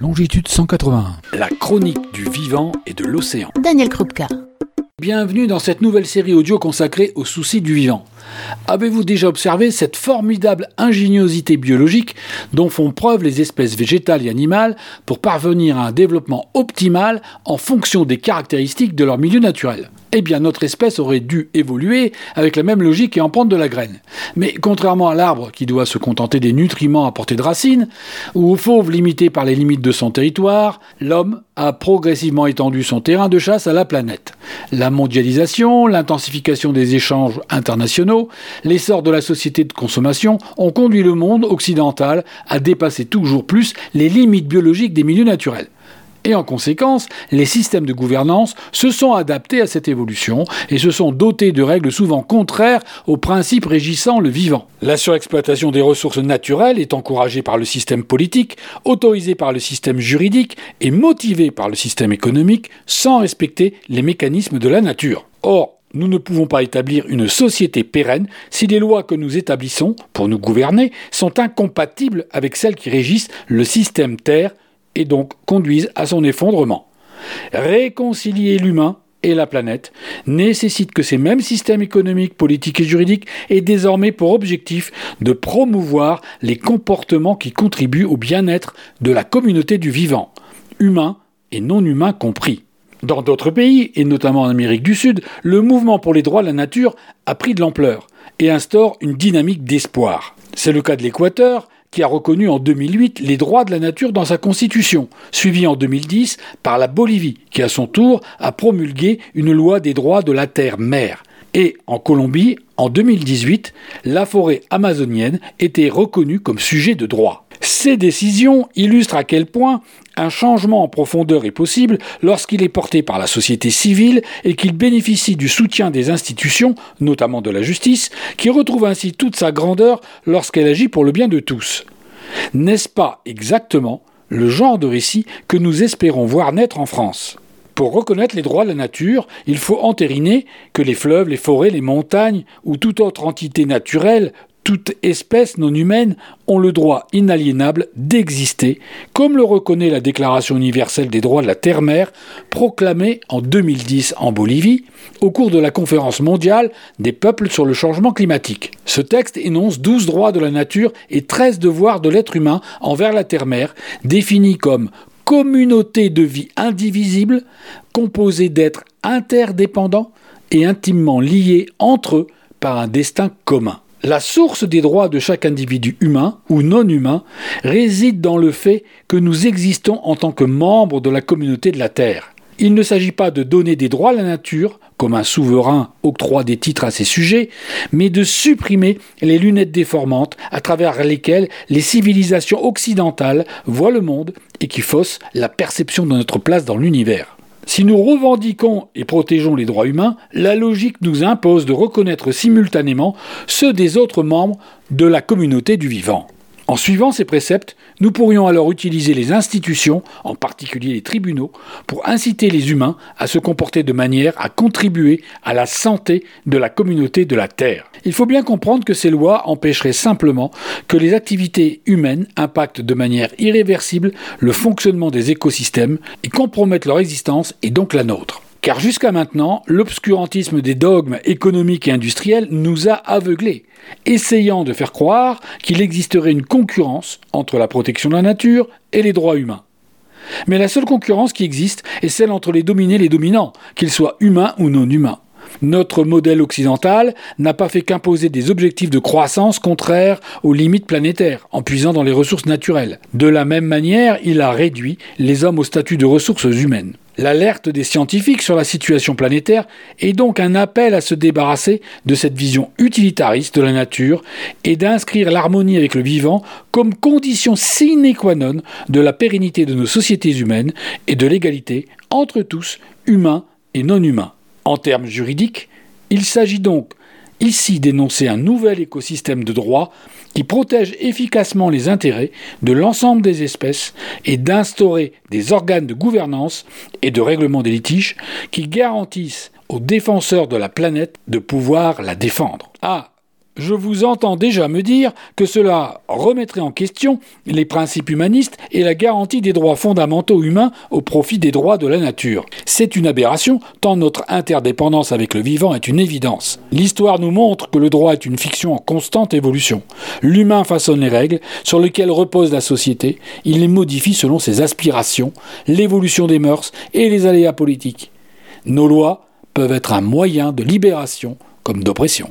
Longitude 181. La chronique du vivant et de l'océan. Daniel Krupka. Bienvenue dans cette nouvelle série audio consacrée aux soucis du vivant. Avez-vous déjà observé cette formidable ingéniosité biologique dont font preuve les espèces végétales et animales pour parvenir à un développement optimal en fonction des caractéristiques de leur milieu naturel? Eh bien notre espèce aurait dû évoluer avec la même logique et en prendre de la graine. Mais contrairement à l'arbre qui doit se contenter des nutriments à portée de racines, ou au fauve limité par les limites de son territoire, l'homme a progressivement étendu son terrain de chasse à la planète. La mondialisation, l'intensification des échanges internationaux, l'essor de la société de consommation ont conduit le monde occidental à dépasser toujours plus les limites biologiques des milieux naturels. Et en conséquence, les systèmes de gouvernance se sont adaptés à cette évolution et se sont dotés de règles souvent contraires aux principes régissant le vivant. La surexploitation des ressources naturelles est encouragée par le système politique, autorisée par le système juridique et motivée par le système économique sans respecter les mécanismes de la nature. Or, nous ne pouvons pas établir une société pérenne si les lois que nous établissons pour nous gouverner sont incompatibles avec celles qui régissent le système Terre et donc conduisent à son effondrement. Réconcilier l'humain et la planète nécessite que ces mêmes systèmes économiques, politiques et juridiques aient désormais pour objectif de promouvoir les comportements qui contribuent au bien-être de la communauté du vivant, humain et non humain compris. Dans d'autres pays, et notamment en Amérique du Sud, le mouvement pour les droits de la nature a pris de l'ampleur et instaure une dynamique d'espoir. C'est le cas de l'Équateur, qui a reconnu en 2008 les droits de la nature dans sa constitution, suivi en 2010 par la Bolivie, qui à son tour a promulgué une loi des droits de la terre-mère. Et en Colombie, en 2018, la forêt amazonienne était reconnue comme sujet de droit. Ces décisions illustrent à quel point un changement en profondeur est possible lorsqu'il est porté par la société civile et qu'il bénéficie du soutien des institutions, notamment de la justice, qui retrouve ainsi toute sa grandeur lorsqu'elle agit pour le bien de tous. N'est-ce pas exactement le genre de récit que nous espérons voir naître en France? Pour reconnaître les droits de la nature, il faut entériner que les fleuves, les forêts, les montagnes ou toute autre entité naturelle toute espèce non humaine ont le droit inaliénable d'exister, comme le reconnaît la Déclaration universelle des droits de la terre-mère, proclamée en 2010 en Bolivie, au cours de la conférence mondiale des peuples sur le changement climatique. Ce texte énonce 12 droits de la nature et 13 devoirs de l'être humain envers la terre-mère, définis comme communauté de vie indivisible, composée d'êtres interdépendants et intimement liés entre eux par un destin commun. La source des droits de chaque individu humain ou non humain réside dans le fait que nous existons en tant que membres de la communauté de la Terre. Il ne s'agit pas de donner des droits à la nature, comme un souverain octroie des titres à ses sujets, mais de supprimer les lunettes déformantes à travers lesquelles les civilisations occidentales voient le monde et qui faussent la perception de notre place dans l'univers. Si nous revendiquons et protégeons les droits humains, la logique nous impose de reconnaître simultanément ceux des autres membres de la communauté du vivant. En suivant ces préceptes, nous pourrions alors utiliser les institutions, en particulier les tribunaux, pour inciter les humains à se comporter de manière à contribuer à la santé de la communauté de la Terre. Il faut bien comprendre que ces lois empêcheraient simplement que les activités humaines impactent de manière irréversible le fonctionnement des écosystèmes et compromettent leur existence et donc la nôtre. Car jusqu'à maintenant, l'obscurantisme des dogmes économiques et industriels nous a aveuglés, essayant de faire croire qu'il existerait une concurrence entre la protection de la nature et les droits humains. Mais la seule concurrence qui existe est celle entre les dominés et les dominants, qu'ils soient humains ou non humains. Notre modèle occidental n'a pas fait qu'imposer des objectifs de croissance contraires aux limites planétaires, en puisant dans les ressources naturelles. De la même manière, il a réduit les hommes au statut de ressources humaines. L'alerte des scientifiques sur la situation planétaire est donc un appel à se débarrasser de cette vision utilitariste de la nature et d'inscrire l'harmonie avec le vivant comme condition sine qua non de la pérennité de nos sociétés humaines et de l'égalité entre tous, humains et non humains. En termes juridiques, il s'agit donc ici d'énoncer un nouvel écosystème de droit qui protège efficacement les intérêts de l'ensemble des espèces et d'instaurer des organes de gouvernance et de règlement des litiges qui garantissent aux défenseurs de la planète de pouvoir la défendre. Ah, je vous entends déjà me dire que cela remettrait en question les principes humanistes et la garantie des droits fondamentaux humains au profit des droits de la nature. C'est une aberration, tant notre interdépendance avec le vivant est une évidence. L'histoire nous montre que le droit est une fiction en constante évolution. L'humain façonne les règles sur lesquelles repose la société, il les modifie selon ses aspirations, l'évolution des mœurs et les aléas politiques. Nos lois peuvent être un moyen de libération comme d'oppression.